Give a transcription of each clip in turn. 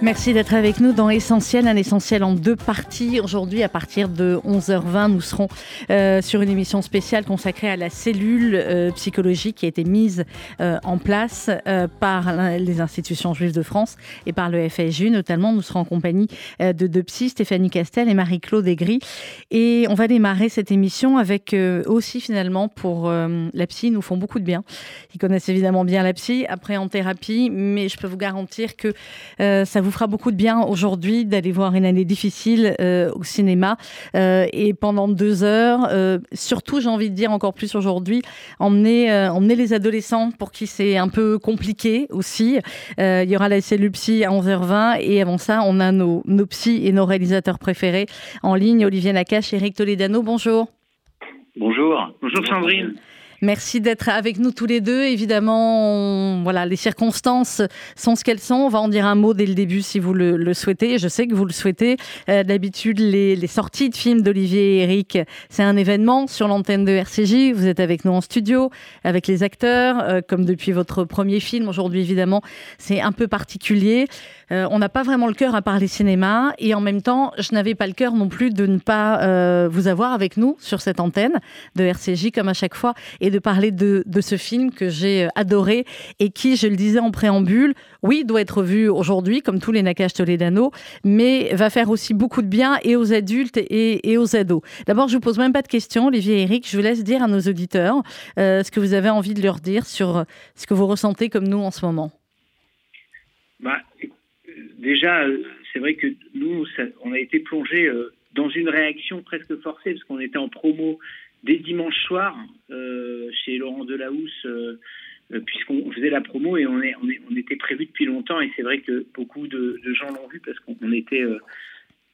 Merci d'être avec nous dans Essentiel, un essentiel en deux parties. Aujourd'hui, à partir de 11h20, nous serons euh, sur une émission spéciale consacrée à la cellule euh, psychologique qui a été mise euh, en place par les institutions juives de France et par le FSJU. Notamment, nous serons en compagnie de deux psys, Stéphanie Castel et Marie-Claude Aigri. Et on va démarrer cette émission avec aussi, finalement, pour la psy, nous font beaucoup de bien. Ils connaissent évidemment bien la psy, après en thérapie, mais je peux vous garantir que ça vous vous fera beaucoup de bien aujourd'hui d'aller voir une année difficile euh, au cinéma euh, et pendant deux heures, euh, surtout j'ai envie de dire encore plus aujourd'hui, emmener, emmener les adolescents pour qui c'est un peu compliqué aussi. il y aura la cellule psy à 11h20 et avant ça on a nos, nos psys et nos réalisateurs préférés en ligne, Olivier Nakache et Eric Toledano. Bonjour. Bonjour. Bonjour Sandrine. Merci d'être avec nous tous les deux. Évidemment, voilà, les circonstances sont ce qu'elles sont. On va en dire un mot dès le début si vous le, souhaitez. Je sais que vous le souhaitez. Euh, d'habitude, les, sorties de films d'Olivier et Eric, c'est un événement sur l'antenne de RCJ. Vous êtes avec nous en studio, avec les acteurs, euh, comme depuis votre premier film. Aujourd'hui, évidemment, c'est un peu particulier. Euh, on n'a pas vraiment le cœur à parler cinéma et en même temps, je n'avais pas le cœur non plus de ne pas vous avoir avec nous sur cette antenne de RCJ comme à chaque fois de parler de, ce film que j'ai euh, adoré et qui, je le disais en préambule, oui, doit être vu aujourd'hui comme tous les Nakash Toledano, mais va faire aussi beaucoup de bien et aux adultes et, aux ados. D'abord, je vous pose même pas de questions, Olivier et Eric, je vous laisse dire à nos auditeurs ce que vous avez envie de leur dire sur ce que vous ressentez comme nous en ce moment. Bah, déjà, euh, c'est vrai que nous, on a été plongé euh, dans une réaction presque forcée, parce qu'on était en promo dès dimanche soir euh, chez Laurent Delahousse, puisqu'on faisait la promo et on, était prévu depuis longtemps. Et c'est vrai que beaucoup de, gens l'ont vu parce qu'on était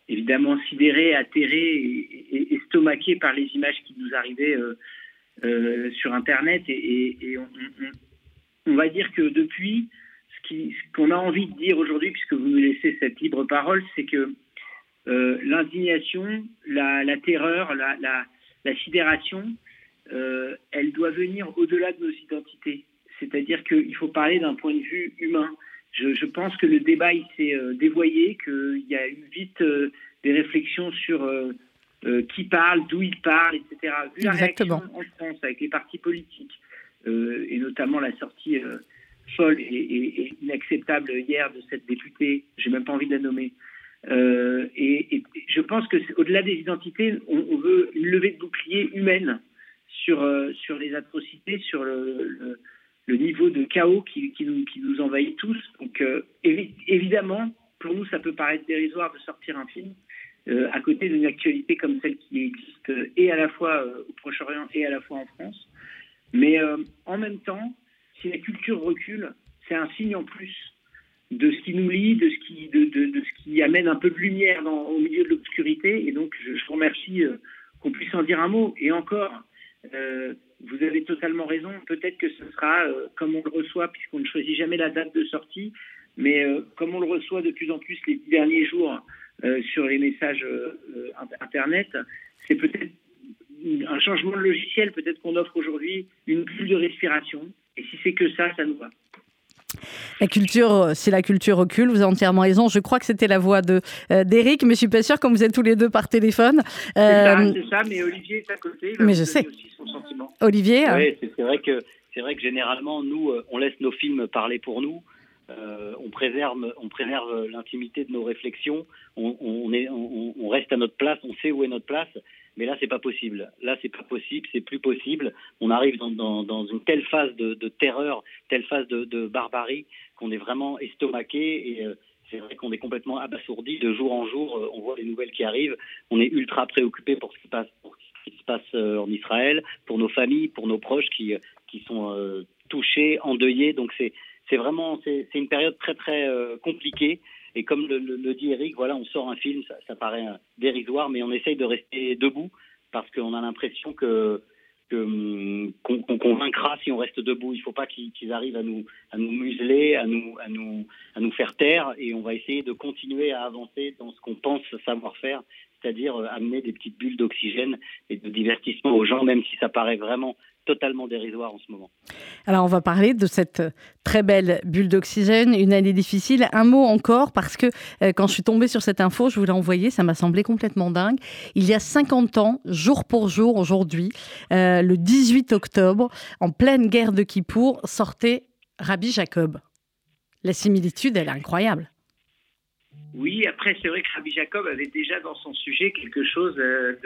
évidemment sidérés, atterrés et, estomaqués par les images qui nous arrivaient sur Internet. Et, on, va dire que depuis, ce qu'on a envie de dire aujourd'hui, puisque vous nous laissez cette libre parole, c'est que euh, l'indignation, la, terreur, la, sidération, euh, elle doit venir au-delà de nos identités. C'est-à-dire qu'il faut parler d'un point de vue humain. Je, pense que le débat il s'est euh, dévoyé, qu'il y a eu vite des réflexions sur qui parle, d'où il parle, etc. Vu Exactement. en France avec les partis politiques et notamment la sortie folle et, inacceptable hier de cette députée, j'ai même pas envie de la nommer. Euh, et, je pense que au-delà des identités, on, veut une levée de bouclier humaine sur, euh, sur les atrocités, sur le, niveau de chaos qui, qui, nous, qui, nous, envahit tous. Donc euh, évidemment, pour nous, ça peut paraître dérisoire de sortir un film à côté d'une actualité comme celle qui existe et à la fois au Proche-Orient et à la fois en France. Mais en même temps, si la culture recule, c'est un signe en plus de ce qui nous lie, de ce qui, de, ce qui amène un peu de lumière dans, au milieu de l'obscurité. Et donc, je, vous remercie euh, qu'on puisse en dire un mot. Et encore, euh, vous avez totalement raison. Peut-être que ce sera euh, comme on le reçoit, puisqu'on ne choisit jamais la date de sortie, mais comme on le reçoit de plus en plus les derniers jours sur les messages Internet, c'est peut-être un changement de logiciel. Peut-être qu'on offre aujourd'hui une bulle de respiration et si c'est que ça, ça nous va. La culture, euh, si la culture recule, vous avez entièrement raison. Je crois que c'était la voix de euh, d'Éric, mais je suis pas sûre comme vous êtes tous les deux par téléphone. Euh, c'est ça, mais Olivier est à côté. mais je sais. Aussi son sentiment. Olivier. Oui, c'est vrai que c'est vrai que généralement nous, on laisse nos films parler pour nous. on préserve, on préserve l'intimité de nos réflexions. On, on, est, on, on, reste à notre place. On sait où est notre place. Mais là, c'est pas possible. Là, c'est pas possible, c'est plus possible. On arrive dans, une telle phase de, terreur, telle phase de, barbarie qu'on est vraiment estomaqué et euh, c'est vrai qu'on est complètement abasourdi de jour en jour. Euh, on voit les nouvelles qui arrivent. On est ultra préoccupé pour ce qui se passe euh, en Israël, pour nos familles, pour nos proches qui qui sont touchés, endeuillés. Donc c'est c'est vraiment c'est une période très très compliquée. Et comme le, dit Eric, voilà, on sort un film, ça, paraît dérisoire, mais on essaye de rester debout parce qu'on a l'impression que hum, qu'on convaincra si on reste debout. Il ne faut pas qu'ils arrivent à nous, à nous museler, à nous, à, nous, à nous faire taire, et on va essayer de continuer à avancer dans ce qu'on pense savoir faire, c'est-à-dire euh, amener des petites bulles d'oxygène et de divertissement aux gens, même si ça paraît vraiment totalement dérisoire en ce moment. Alors on va parler de cette très belle bulle d'oxygène, une année difficile. Un mot encore, parce que euh, quand je suis tombée sur cette info, je vous l'ai envoyée, ça m'a semblé complètement dingue. Il y a 50 ans, jour pour jour, aujourd'hui, euh, le 18 octobre, en pleine guerre de Kippour, sortait Rabbi Jacob. La similitude, elle est incroyable. Oui, après, c'est vrai que Rabbi Jacob avait déjà dans son sujet quelque chose euh,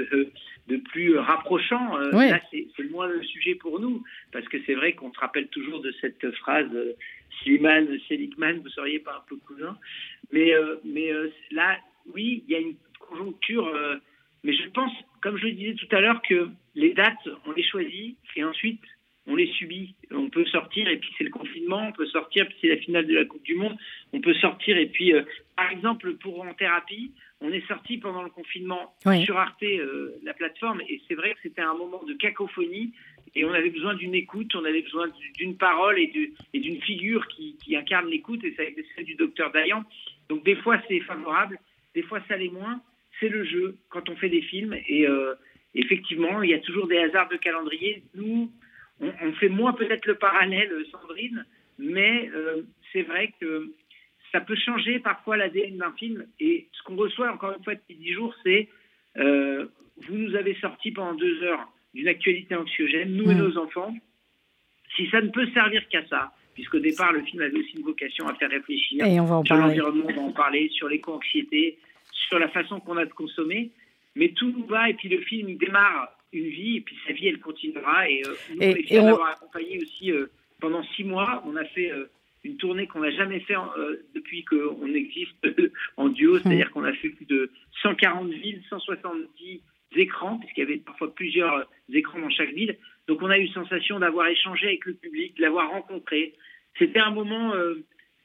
de, plus rapprochant. Euh, là, c'est le sujet pour nous, parce que c'est vrai qu'on se rappelle toujours de cette phrase euh, Seligman, vous seriez pas un peu cousin. Mais, mais là, oui, il y a une conjoncture. mais je pense, comme je le disais tout à l'heure, que les dates, on les choisit et ensuite on les subit. On peut sortir et puis c'est le confinement, on peut sortir puis c'est la finale de la Coupe du Monde, on peut sortir et puis, euh, par exemple, pour en thérapie, on est sorti pendant le confinement sur Arte, euh, la plateforme, et c'est vrai que c'était un moment de cacophonie et on avait besoin d'une écoute, on avait besoin d'une parole et d'une figure qui, incarne l'écoute et ça a été celle du docteur Dayan. Donc des fois c'est favorable, des fois ça l'est moins. C'est le jeu quand on fait des films et euh, effectivement il y a toujours des hasards de calendrier. Nous, on, fait moins peut-être le parallèle, Sandrine, mais euh, c'est vrai que ça peut changer parfois l'ADN d'un film. Et ce qu'on reçoit encore une fois depuis dix jours, c'est euh, vous nous avez sorti pendant deux heures d'une actualité anxiogène, nous et mm. nos enfants. Si ça ne peut servir qu'à ça, puisqu'au départ le film avait aussi une vocation à faire réfléchir sur l'environnement, on va en parler, sur l'éco-anxiété, sur la façon qu'on a de consommer, mais tout nous va et puis le film il démarre une vie et puis sa vie elle continuera et, euh, nous, on est fiers d'avoir accompagné aussi euh, pendant six mois on a fait euh, une tournée qu'on n'a jamais fait depuis qu'on existe en duo mmh. c'est-à-dire qu'on a fait plus de 140 villes 170 écrans puisqu'il y avait parfois plusieurs écrans dans chaque ville donc on a eu sensation d'avoir échangé avec le public de l'avoir rencontré c'était un moment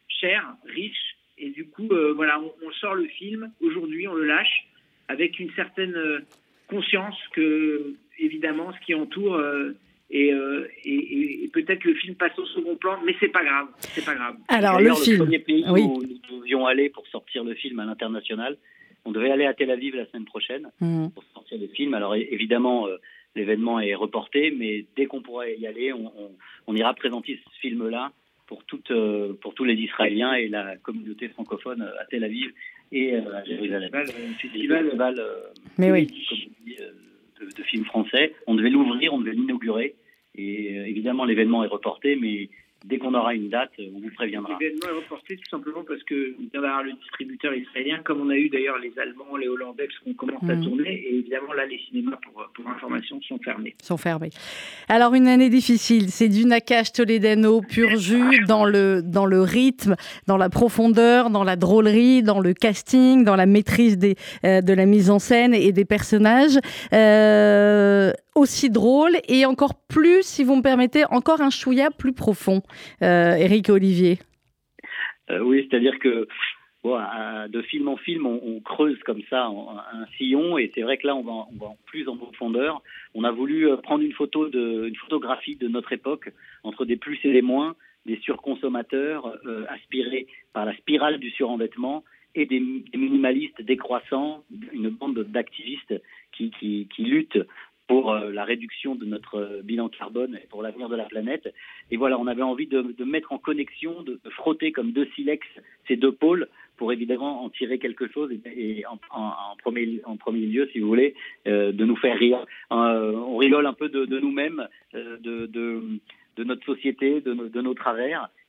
cher riche et du coup voilà on, on sort le film aujourd'hui on le lâche avec une certaine conscience que, évidemment, ce qui entoure euh, euh, et, peut-être le film passe au second plan, mais c'est pas grave, c'est pas grave. Alors le, film, premier pays où nous devions aller pour sortir le film à l'international, on devait aller à Tel Aviv la semaine prochaine mmh. pour sortir le film. Alors évidemment, euh, l'événement est reporté, mais dès qu'on pourra y aller, on, ira présenter ce film-là pour, pour tous les Israéliens et la communauté francophone à Tel Aviv et euh, à Jérusalem. Festival, festival euh, Mais oui. Euh, de, de, films français. On devait l'ouvrir, on devait l'inaugurer. Et évidemment, l'événement est reporté, mais dès qu'on aura une date, on vous préviendra. L'événement est reporté tout simplement parce que vient d'avoir le distributeur israélien, comme on a eu d'ailleurs les Allemands, les Hollandais, parce qu'on commence à mhm. tourner. Et évidemment, là, les cinémas, pour, pour information, sont fermés. Sont fermés. Alors, une année difficile. C'est du Nakash Toledano pur jus dans le, dans le rythme, dans la profondeur, dans la drôlerie, dans le casting, dans la maîtrise des, euh, de la mise en scène et des personnages. Euh, aussi drôle et encore plus, si vous me permettez, encore un chouïa plus profond, euh, Eric Olivier. Euh, oui, c'est-à-dire que de film en film, on, creuse comme ça un, sillon et c'est vrai que là, on va, va plus en profondeur. On a voulu euh, prendre une photo de, une photographie de notre époque entre des plus et des moins, des surconsommateurs aspirés par la spirale du surendettement et des, minimalistes décroissants, une bande d'activistes qui, qui, qui, luttent pour euh, la réduction de notre euh, bilan carbone et pour l'avenir de la planète. Et voilà, on avait envie de, mettre en connexion, de, frotter comme deux silex ces deux pôles pour évidemment en tirer quelque chose et, en, premier, lieu, si vous voulez, euh, de nous faire rire. on rigole un peu de, nous-mêmes, de, notre société, de, nos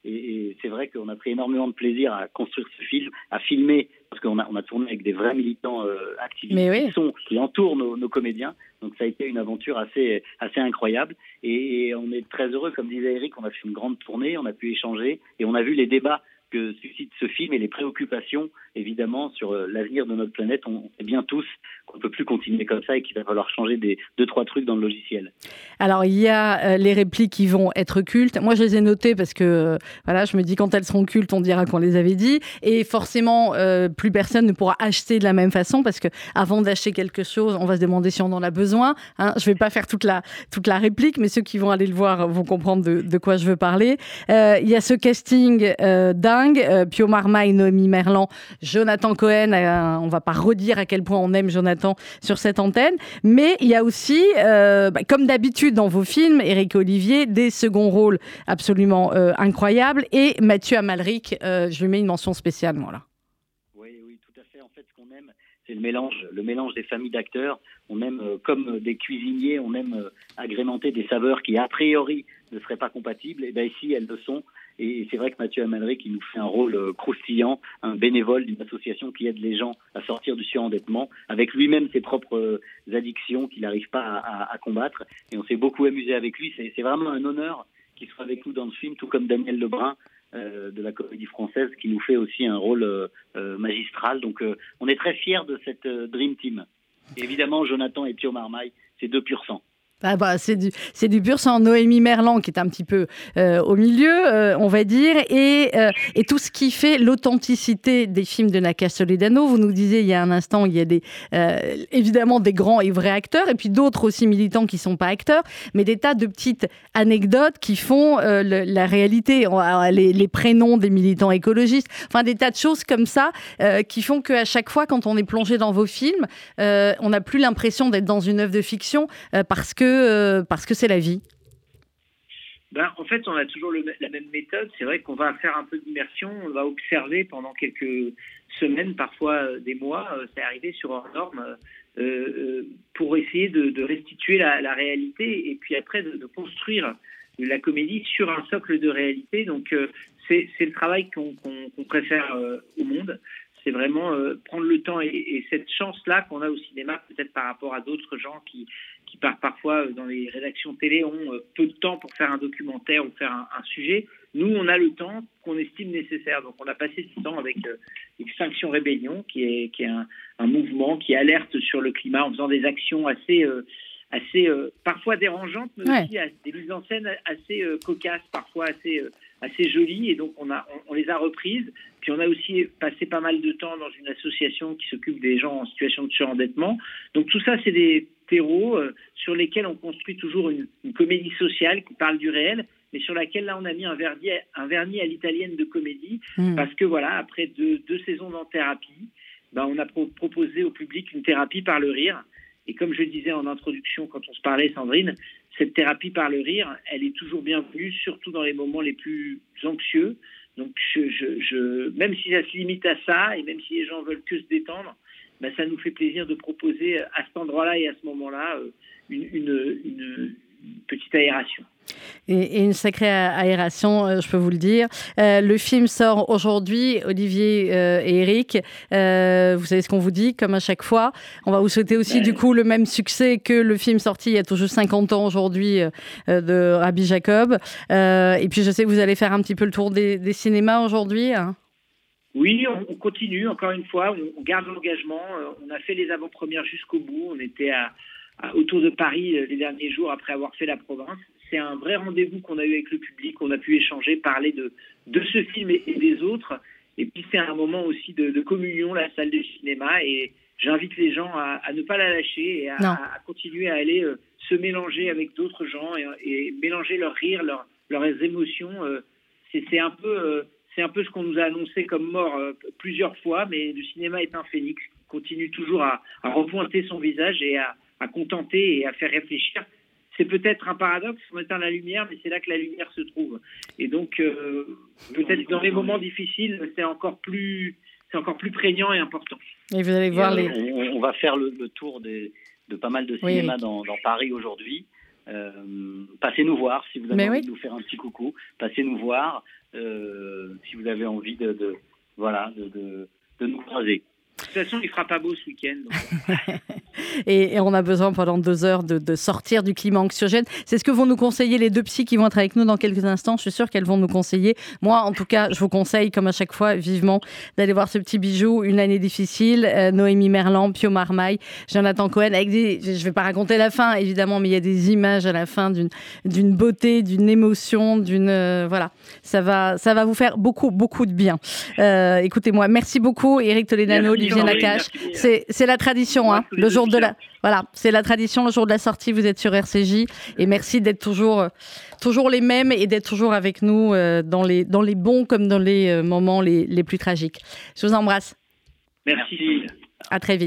Et, c'est vrai qu'on a pris énormément de plaisir à construire ce film, à filmer, parce qu'on a, on a tourné avec des vrais militants euh, activistes qui, sont, qui entourent nos, nos, comédiens. Donc ça a été une aventure assez, assez incroyable. Et, on est très heureux, comme disait Eric, on a fait une grande tournée, on a pu échanger et on a vu les débats que suscite ce film et les préoccupations, évidemment, sur euh, l'avenir de notre planète. On sait bien tous qu'on ne peut plus continuer comme ça et qu'il va falloir changer deux, trois trucs dans le logiciel. Alors, il y a euh, les répliques qui vont être cultes. Moi, je les ai notées parce que, euh, voilà, je me dis quand elles seront cultes, on dira qu'on les avait dit. Et forcément, plus personne ne pourra acheter de la même façon parce que avant d'acheter quelque chose, on va se demander si on en a besoin. Hein. Je ne vais pas faire toute la, toute la réplique, mais ceux qui vont aller le voir vont comprendre de, quoi je veux parler. Il y a ce casting dingue euh, Pio Marmaille, Noémie Merlan, Jonathan Cohen. Euh, on va pas redire à quel point on aime Jonathan sur cette antenne. Mais il y a aussi, euh, bah, comme d'habitude dans vos films, Eric Olivier, des seconds rôles absolument incroyables. Et Mathieu Amalric, je lui mets une mention spéciale, moi, là. Oui, oui, tout à fait. En fait, ce qu'on aime, c'est le mélange, le mélange des familles d'acteurs. On aime, comme des cuisiniers, on aime agrémenter des saveurs qui, a priori, ne seraient pas compatibles. Et bien ici, elles le sont. Et c'est vrai que Mathieu Amalric, qui nous fait un rôle euh, croustillant, un bénévole d'une association qui aide les gens à sortir du surendettement, avec lui-même ses propres euh, addictions qu'il n'arrive pas à, combattre. Et on s'est beaucoup amusé avec lui. C'est vraiment un honneur qu'il soit avec nous dans le film, tout comme Daniel Lebrun euh, de la comédie française, qui nous fait aussi un rôle magistral. Donc on est très fiers de cette Dream Team. Évidemment, Jonathan et Pio Marmaille, c'est deux purs sang. Ah bah, c'est du, pur sang. Noémie Merlan qui est un petit peu euh, au milieu, euh, on va dire, et, euh, et tout ce qui fait l'authenticité des films de Naka Soledano. Vous nous disiez il y a un instant, il y a des, évidemment des grands et vrais acteurs, et puis d'autres aussi militants qui sont pas acteurs, mais des tas de petites anecdotes qui font la réalité. Les, les, prénoms des militants écologistes, enfin des tas de choses comme ça qui font qu'à chaque fois, quand on est plongé dans vos films, on n'a plus l'impression d'être dans une œuvre de fiction parce que euh, parce que c'est la vie ben, en fait, on a toujours la même méthode. C'est vrai qu'on va faire un peu d'immersion, on va observer pendant quelques semaines, parfois euh, des mois, euh, c'est arrivé sur hors norme, pour essayer de, restituer la, réalité et puis après de, construire la comédie sur un socle de réalité. Donc, c'est le travail qu'on préfère au monde c'est vraiment prendre le temps et cette chance-là qu'on a au cinéma, peut-être par rapport à d'autres gens qui, qui parfois euh, dans les rédactions télé ont euh, peu de temps pour faire un documentaire ou faire un, sujet. Nous, on a le temps qu'on estime nécessaire. Donc, on a passé ce temps avec euh, Extinction Rébellion, qui est, qui est un, mouvement qui alerte sur le climat en faisant des actions assez, assez parfois dérangeantes, mais aussi des mises en scène assez cocasses, parfois assez, assez jolies. Et donc, on, a, on, les a reprises. Puis, on a aussi passé pas mal de temps dans une association qui s'occupe des gens en situation de surendettement. Donc, tout ça, c'est des terreaux euh, sur lesquels on construit toujours une, comédie sociale qui parle du réel, mais sur laquelle là on a mis un vernis, un vernis à l'italienne de comédie, hmm. parce que voilà, après deux, deux saisons en thérapie, ben, on a proposé au public une thérapie par le rire. Et comme je le disais en introduction quand on se parlait, Sandrine, cette thérapie par le rire, elle est toujours bienvenue, surtout dans les moments les plus anxieux. Donc, je, je, je, même si ça se limite à ça, et même si les gens veulent que se détendre, bah, ça nous fait plaisir de proposer à cet endroit-là et à ce moment-là euh, une, petite aération. Et, une sacrée aération, euh, je peux vous le dire. Euh, le film sort aujourd'hui, Olivier et Eric. vous savez ce qu'on vous dit, comme à chaque fois. On va vous souhaiter aussi, du coup, le même succès que le film sorti il y a toujours 50 ans aujourd'hui de Rabbi Jacob. et puis, je sais que vous allez faire un petit peu le tour des, des cinémas aujourd'hui. Hein. Oui, on, continue, encore une fois, on, garde l'engagement. Euh, on a fait les avant-premières jusqu'au bout. On était à, autour de Paris euh, les derniers jours après avoir fait la province. C'est un vrai rendez-vous qu'on a eu avec le public. On a pu échanger, parler de, de ce film et, des autres. Et puis c'est un moment aussi de, communion, la salle de cinéma. Et j'invite les gens à, ne pas la lâcher et à, continuer à aller euh, se mélanger avec d'autres gens et, mélanger leurs rires, leurs émotions. c'est un peu c'est un peu ce qu'on nous a annoncé comme mort euh, plusieurs fois, mais le cinéma est un phénix, continue toujours à, repointer son visage et à, contenter et à faire réfléchir. C'est peut-être un paradoxe, on éteint la lumière, mais c'est là que la lumière se trouve. Et donc, euh, peut-être dans les moments difficiles, c'est encore plus, c'est encore plus prégnant et important. Et vous allez voir les. On, va faire le, tour de pas mal de cinémas dans, Paris aujourd'hui. Euh, passez nous voir si vous avez envie de nous faire un petit coucou. Passez nous voir. Euh, si vous avez envie de, voilà, de, de, nous croiser. De toute façon, il fera pas beau ce week-end. et, on a besoin pendant deux heures de, sortir du climat anxiogène. C'est ce que vont nous conseiller les deux psys qui vont être avec nous dans quelques instants. Je suis sûre qu'elles vont nous conseiller. Moi, en tout cas, je vous conseille, comme à chaque fois, vivement, d'aller voir ce petit bijou, Une année difficile, euh, Noémie Merlan, Pio Marmaille, Jonathan Cohen, avec des, je vais pas raconter la fin, évidemment, mais il y a des images à la fin d'une beauté, d'une émotion, d'une, euh, voilà. Ça va, ça va vous faire beaucoup, beaucoup de bien. Euh, écoutez-moi, merci beaucoup, Eric Toledano, Olivier Nakache. C'est la tradition, hein, le jour de la, voilà, c'est la tradition, le jour de la sortie, vous êtes sur RCJ, et merci d'être toujours, toujours les mêmes et d'être toujours avec nous euh, dans les, dans les bons comme dans les moments les, les plus tragiques. Je vous embrasse. Merci. À très vite.